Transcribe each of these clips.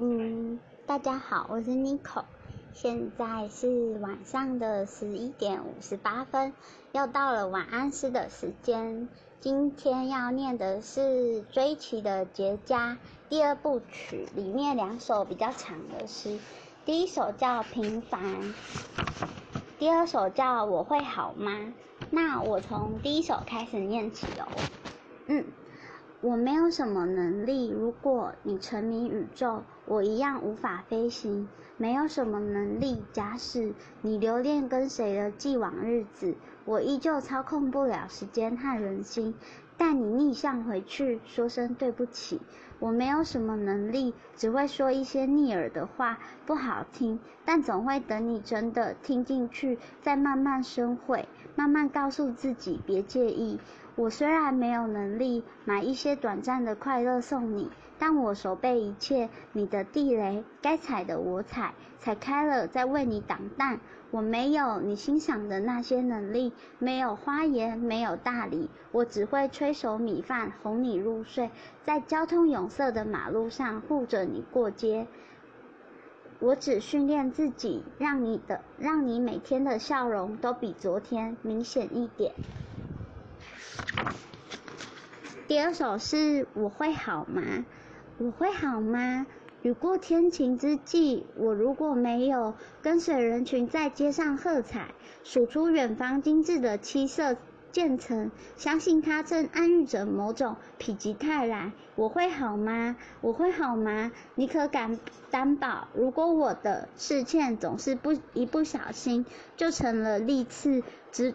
嗯，大家好，我是 Nico，现在是晚上的十一点五十八分，又到了晚安诗的时间。今天要念的是追奇的结痂第二部曲里面两首比较长的诗，第一首叫平凡，第二首叫我会好吗？那我从第一首开始念起哦。嗯。我没有什么能力，如果你沉迷宇宙，我一样无法飞行。没有什么能力，假使你留恋跟谁的既往日子，我依旧操控不了时间和人心。带你逆向回去，说声对不起。我没有什么能力，只会说一些逆耳的话，不好听，但总会等你真的听进去，再慢慢深会，慢慢告诉自己别介意。我虽然没有能力买一些短暂的快乐送你，但我手背一切，你的地雷该踩的我踩，踩开了再为你挡弹。我没有你欣赏的那些能力，没有花言，没有大礼，我只会吹熟米饭哄你入睡，在交通拥塞的马路上护着你过街。我只训练自己，让你的让你每天的笑容都比昨天明显一点。第二首是我会好吗？我会好吗？雨过天晴之际，我如果没有跟随人群在街上喝彩，数出远方精致的七色渐层，相信它正暗喻着某种否极泰来。我会好吗？我会好吗？你可敢担保？如果我的视线总是不一不小心就成了利刺，直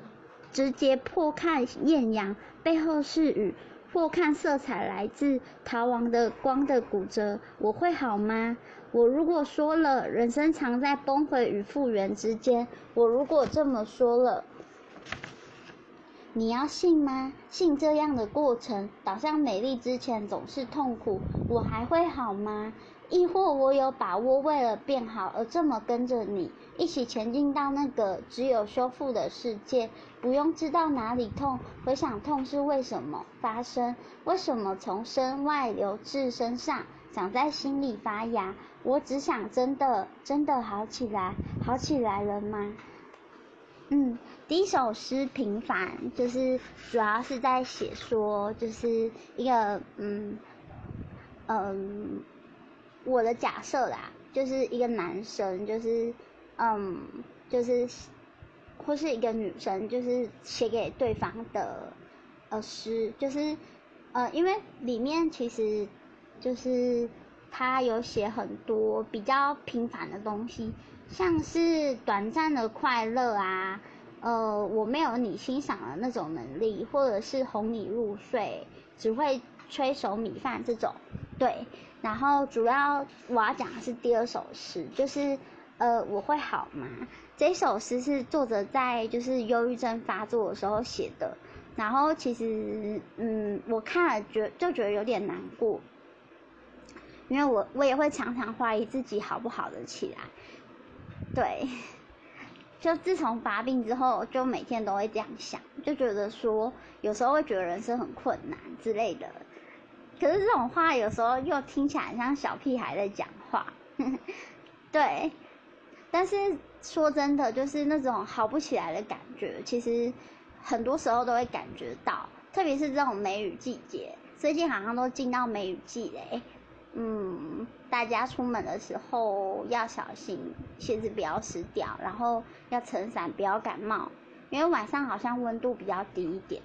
直接破看艳阳，背后是雨。或看色彩来自逃亡的光的骨折，我会好吗？我如果说了，人生藏在崩毁与复原之间。我如果这么说了，你要信吗？信这样的过程导向美丽之前总是痛苦，我还会好吗？亦或我有把握为了变好而这么跟着你，一起前进到那个只有修复的世界，不用知道哪里痛，回想痛是为什么发生，为什么从身外流至身上，长在心里发芽。我只想真的真的好起来，好起来了吗？嗯，第一首诗平凡，就是主要是在写说，就是一个嗯嗯。我的假设啦，就是一个男生，就是嗯，就是或是一个女生，就是写给对方的呃诗，就是呃，因为里面其实就是他有写很多比较平凡的东西，像是短暂的快乐啊，呃，我没有你欣赏的那种能力，或者是哄你入睡，只会吹熟米饭这种，对。然后主要我要讲的是第二首诗，就是呃我会好吗？这首诗是作者在就是忧郁症发作的时候写的。然后其实嗯我看了觉就觉得有点难过，因为我我也会常常怀疑自己好不好的起来。对，就自从发病之后，就每天都会这样想，就觉得说有时候会觉得人生很困难之类的。可是这种话有时候又听起来像小屁孩在讲话，对。但是说真的，就是那种好不起来的感觉，其实很多时候都会感觉到，特别是这种梅雨季节，最近好像都进到梅雨季嘞。嗯，大家出门的时候要小心，鞋子不要湿掉，然后要撑伞，不要感冒，因为晚上好像温度比较低一点。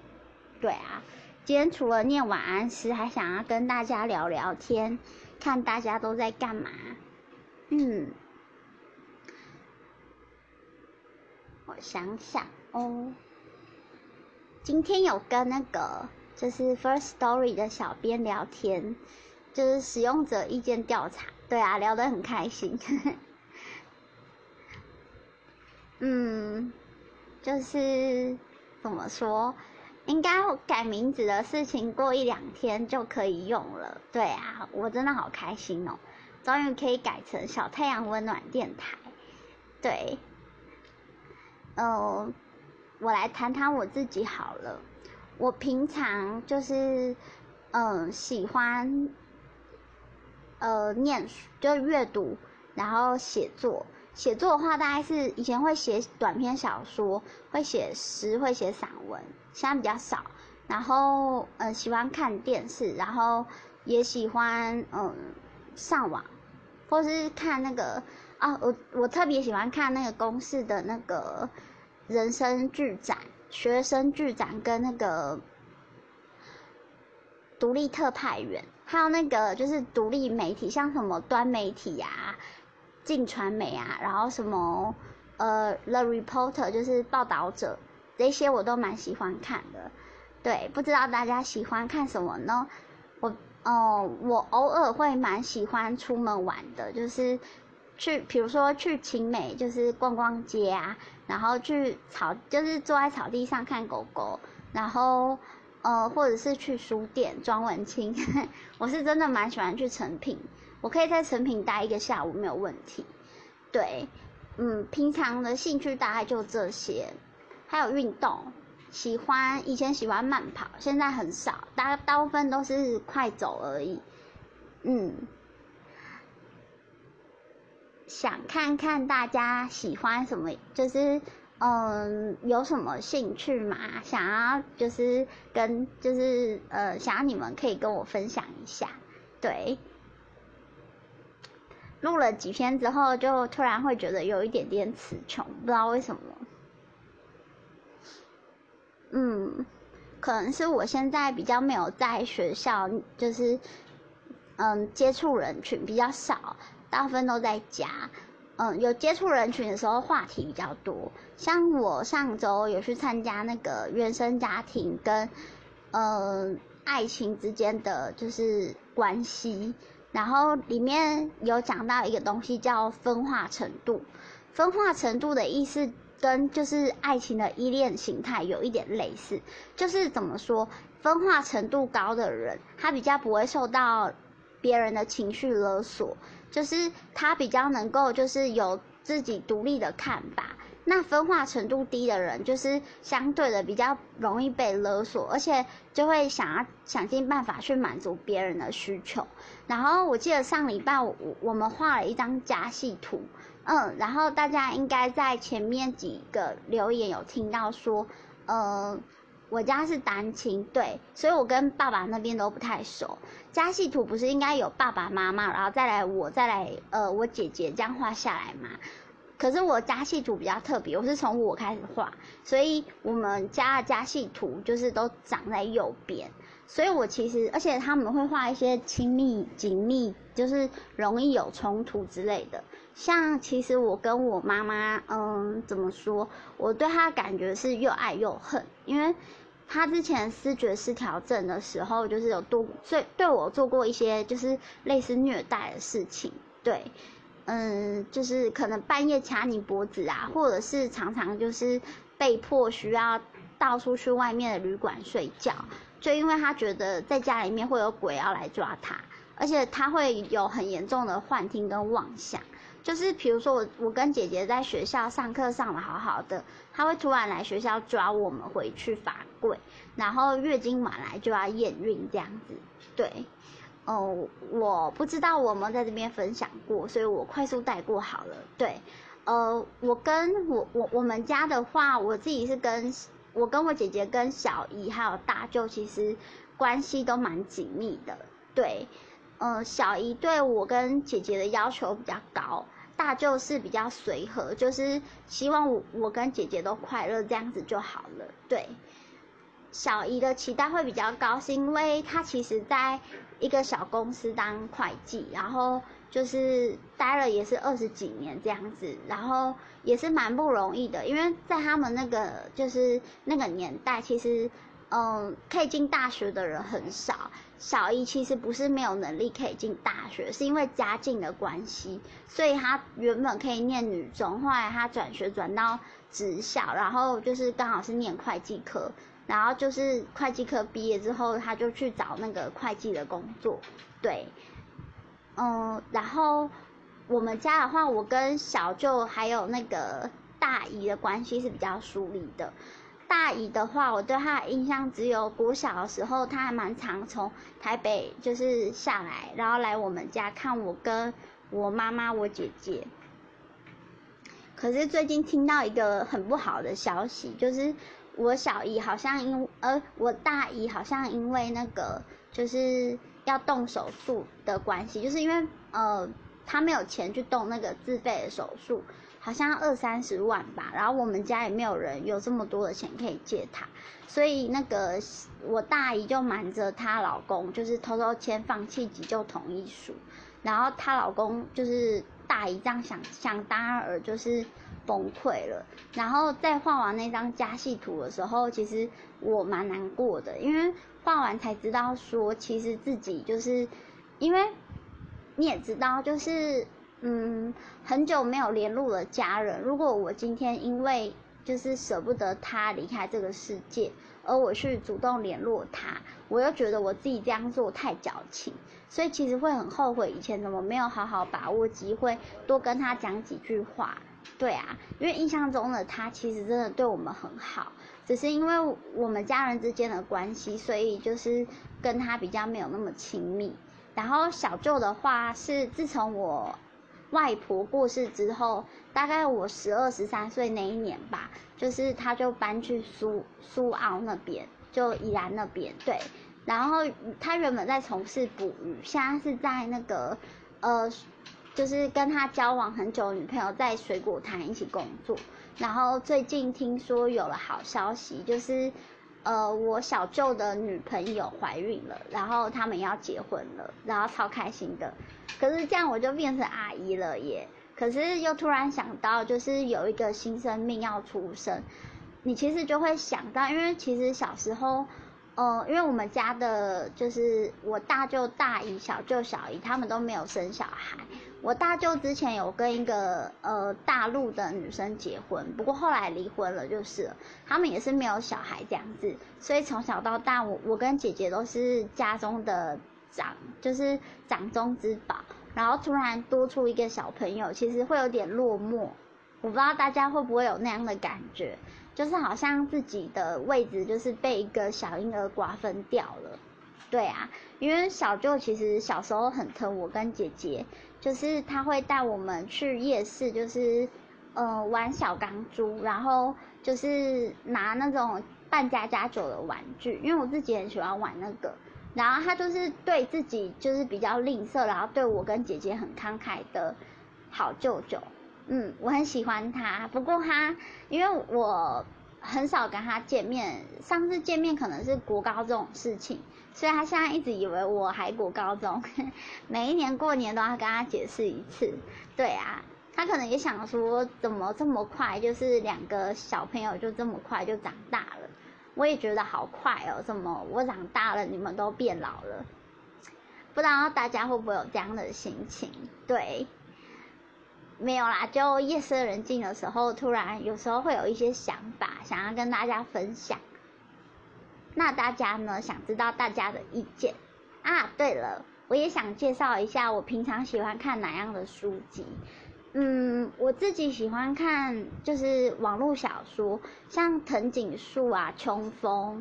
对啊。今天除了念晚安诗，还想要跟大家聊聊天，看大家都在干嘛。嗯，我想想哦，今天有跟那个就是 First Story 的小编聊天，就是使用者意见调查。对啊，聊得很开心。嗯，就是怎么说？应该改名字的事情，过一两天就可以用了。对啊，我真的好开心哦，终于可以改成小太阳温暖电台。对，呃，我来谈谈我自己好了。我平常就是，嗯，喜欢呃念书，就阅读，然后写作。写作的话，大概是以前会写短篇小说，会写诗，会写散文，现在比较少。然后，呃，喜欢看电视，然后也喜欢嗯上网，或是看那个啊，我我特别喜欢看那个公式的那个人生剧展、学生剧展跟那个独立特派员，还有那个就是独立媒体，像什么端媒体呀。晋传媒啊，然后什么呃，The Reporter 就是报道者，这些我都蛮喜欢看的。对，不知道大家喜欢看什么呢？我哦，我偶尔会蛮喜欢出门玩的，就是去，比如说去晴美，就是逛逛街啊，然后去草，就是坐在草地上看狗狗，然后呃，或者是去书店装文青。我是真的蛮喜欢去成品。我可以在成品待一个下午没有问题，对，嗯，平常的兴趣大概就这些，还有运动，喜欢以前喜欢慢跑，现在很少，大大部分都是快走而已，嗯，想看看大家喜欢什么，就是嗯有什么兴趣嘛，想要就是跟就是呃想要你们可以跟我分享一下，对。录了几篇之后，就突然会觉得有一点点词穷，不知道为什么。嗯，可能是我现在比较没有在学校，就是嗯接触人群比较少，大部分都在家。嗯，有接触人群的时候话题比较多。像我上周有去参加那个原生家庭跟嗯爱情之间的就是关系。然后里面有讲到一个东西叫分化程度，分化程度的意思跟就是爱情的依恋形态有一点类似，就是怎么说，分化程度高的人，他比较不会受到别人的情绪勒索，就是他比较能够就是有自己独立的看法。那分化程度低的人，就是相对的比较容易被勒索，而且就会想要想尽办法去满足别人的需求。然后我记得上礼拜我我们画了一张家系图，嗯，然后大家应该在前面几个留言有听到说，呃，我家是单亲，对，所以我跟爸爸那边都不太熟。家系图不是应该有爸爸妈妈，然后再来我再来呃我姐姐这样画下来吗？可是我家系图比较特别，我是从我开始画，所以我们家的家系图就是都长在右边，所以我其实而且他们会画一些亲密紧密，就是容易有冲突之类的。像其实我跟我妈妈，嗯，怎么说？我对她感觉是又爱又恨，因为她之前视觉失调症的时候，就是有多对对我做过一些就是类似虐待的事情，对。嗯，就是可能半夜掐你脖子啊，或者是常常就是被迫需要到处去外面的旅馆睡觉，就因为他觉得在家里面会有鬼要来抓他，而且他会有很严重的幻听跟妄想，就是比如说我我跟姐姐在学校上课上的好好的，他会突然来学校抓我们回去罚跪，然后月经晚来就要验孕这样子，对。哦，我不知道我们在这边分享过，所以我快速带过好了。对，呃，我跟我我我们家的话，我自己是跟我跟我姐姐跟小姨还有大舅，其实关系都蛮紧密的。对，嗯，小姨对我跟姐姐的要求比较高，大舅是比较随和，就是希望我我跟姐姐都快乐这样子就好了。对。小姨的期待会比较高，是因为她其实在一个小公司当会计，然后就是待了也是二十几年这样子，然后也是蛮不容易的，因为在他们那个就是那个年代，其实嗯可以进大学的人很少。小姨其实不是没有能力可以进大学，是因为家境的关系，所以她原本可以念女中，后来她转学转到职校，然后就是刚好是念会计科。然后就是会计科毕业之后，他就去找那个会计的工作，对，嗯，然后我们家的话，我跟小舅还有那个大姨的关系是比较疏离的，大姨的话，我对她的印象只有国小的时候，她还蛮常从台北就是下来，然后来我们家看我跟我妈妈、我姐姐。可是最近听到一个很不好的消息，就是我小姨好像因呃我大姨好像因为那个就是要动手术的关系，就是因为呃她没有钱去动那个自费的手术，好像二三十万吧，然后我们家也没有人有这么多的钱可以借她，所以那个我大姨就瞒着她老公，就是偷偷签放弃急救同意书，然后她老公就是。大姨这样想想当然就是崩溃了，然后在画完那张加戏图的时候，其实我蛮难过的，因为画完才知道说，其实自己就是因为你也知道，就是嗯很久没有联络了家人，如果我今天因为就是舍不得他离开这个世界。而我去主动联络他，我又觉得我自己这样做太矫情，所以其实会很后悔以前怎么没有好好把握机会，多跟他讲几句话。对啊，因为印象中的他其实真的对我们很好，只是因为我们家人之间的关系，所以就是跟他比较没有那么亲密。然后小舅的话是自从我。外婆过世之后，大概我十二十三岁那一年吧，就是他就搬去苏苏澳那边，就宜兰那边，对。然后他原本在从事捕鱼，现在是在那个呃，就是跟他交往很久女朋友在水果摊一起工作。然后最近听说有了好消息，就是。呃，我小舅的女朋友怀孕了，然后他们要结婚了，然后超开心的。可是这样我就变成阿姨了耶。可是又突然想到，就是有一个新生命要出生，你其实就会想到，因为其实小时候。呃，因为我们家的，就是我大舅、大姨、小舅、小姨，他们都没有生小孩。我大舅之前有跟一个呃大陆的女生结婚，不过后来离婚了，就是了。他们也是没有小孩这样子，所以从小到大，我我跟姐姐都是家中的长，就是掌中之宝。然后突然多出一个小朋友，其实会有点落寞。我不知道大家会不会有那样的感觉。就是好像自己的位置就是被一个小婴儿瓜分掉了，对啊，因为小舅其实小时候很疼我跟姐姐，就是他会带我们去夜市，就是呃玩小钢珠，然后就是拿那种扮家家酒的玩具，因为我自己很喜欢玩那个，然后他就是对自己就是比较吝啬，然后对我跟姐姐很慷慨的好舅舅。嗯，我很喜欢他，不过他因为我很少跟他见面，上次见面可能是国高这种事情，所以他现在一直以为我还国高中，每一年过年都要跟他解释一次。对啊，他可能也想说，怎么这么快，就是两个小朋友就这么快就长大了，我也觉得好快哦，怎么我长大了，你们都变老了？不知道大家会不会有这样的心情？对。没有啦，就夜深人静的时候，突然有时候会有一些想法，想要跟大家分享。那大家呢，想知道大家的意见啊？对了，我也想介绍一下我平常喜欢看哪样的书籍。嗯，我自己喜欢看就是网络小说，像藤井树啊、秋风、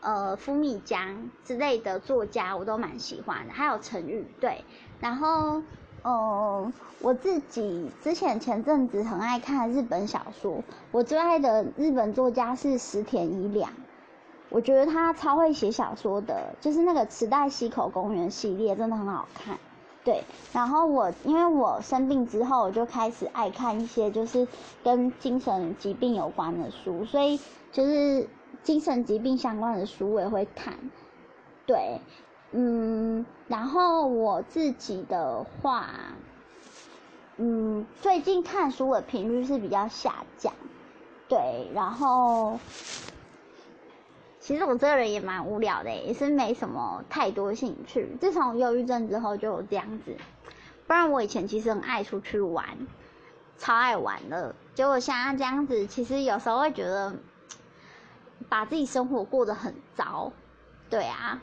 呃、富米江之类的作家，我都蛮喜欢的。还有陈宇对，然后。嗯，我自己之前前阵子很爱看日本小说，我最爱的日本作家是石田一良，我觉得他超会写小说的，就是那个池袋西口公园系列真的很好看。对，然后我因为我生病之后，我就开始爱看一些就是跟精神疾病有关的书，所以就是精神疾病相关的书我也会看。对。嗯，然后我自己的话，嗯，最近看书的频率是比较下降，对，然后其实我这个人也蛮无聊的，也是没什么太多兴趣。自从忧郁症之后就有这样子，不然我以前其实很爱出去玩，超爱玩的。结果现在这样子，其实有时候会觉得把自己生活过得很糟，对啊。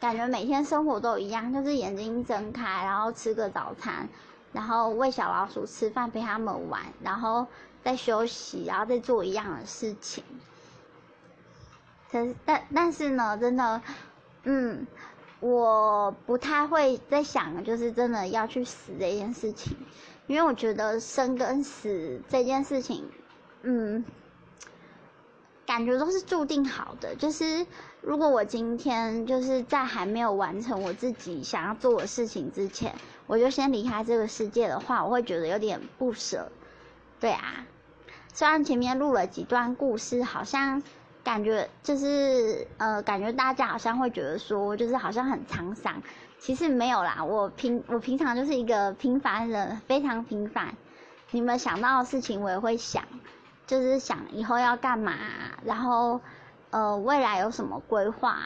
感觉每天生活都一样，就是眼睛睁开，然后吃个早餐，然后喂小老鼠吃饭，陪他们玩，然后再休息，然后再做一样的事情。可是，但但是呢，真的，嗯，我不太会在想，就是真的要去死这件事情，因为我觉得生跟死这件事情，嗯。感觉都是注定好的，就是如果我今天就是在还没有完成我自己想要做的事情之前，我就先离开这个世界的话，我会觉得有点不舍。对啊，虽然前面录了几段故事，好像感觉就是呃，感觉大家好像会觉得说，就是好像很沧桑，其实没有啦。我平我平常就是一个平凡人，非常平凡。你们想到的事情，我也会想。就是想以后要干嘛，然后，呃，未来有什么规划？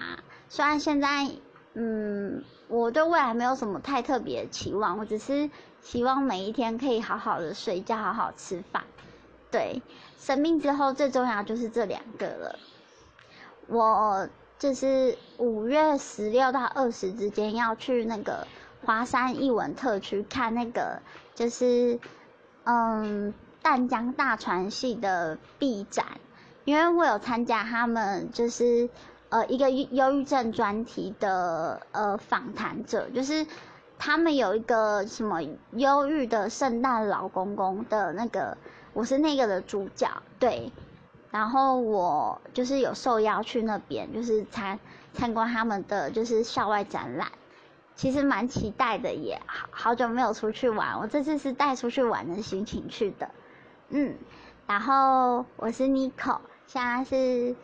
虽然现在，嗯，我对未来没有什么太特别的期望，我只是希望每一天可以好好的睡觉，好好吃饭。对，生病之后最重要就是这两个了。我就是五月十六到二十之间要去那个华山艺文特区看那个，就是，嗯。淡江大传系的 B 展，因为我有参加他们就是呃一个忧郁症专题的呃访谈者，就是他们有一个什么忧郁的圣诞老公公的那个，我是那个的主角，对，然后我就是有受邀去那边，就是参参观他们的就是校外展览，其实蛮期待的，也好好久没有出去玩，我这次是带出去玩的心情去的。嗯，然后我是 Nico，现在是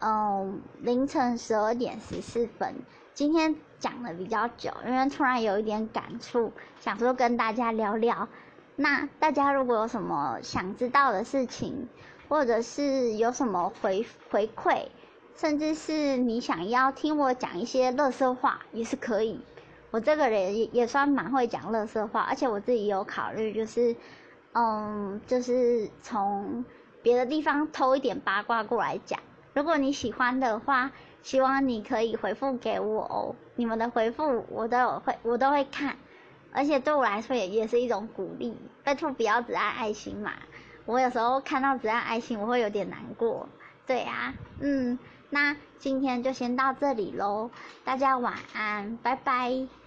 嗯凌晨十二点十四分。今天讲的比较久，因为突然有一点感触，想说跟大家聊聊。那大家如果有什么想知道的事情，或者是有什么回回馈，甚至是你想要听我讲一些乐色话，也是可以。我这个人也也算蛮会讲乐色话，而且我自己有考虑，就是。嗯，就是从别的地方偷一点八卦过来讲。如果你喜欢的话，希望你可以回复给我哦。你们的回复我都有会，我都会看，而且对我来说也也是一种鼓励。拜托不要只爱爱心嘛，我有时候看到只爱爱心，我会有点难过。对啊，嗯，那今天就先到这里喽，大家晚安，拜拜。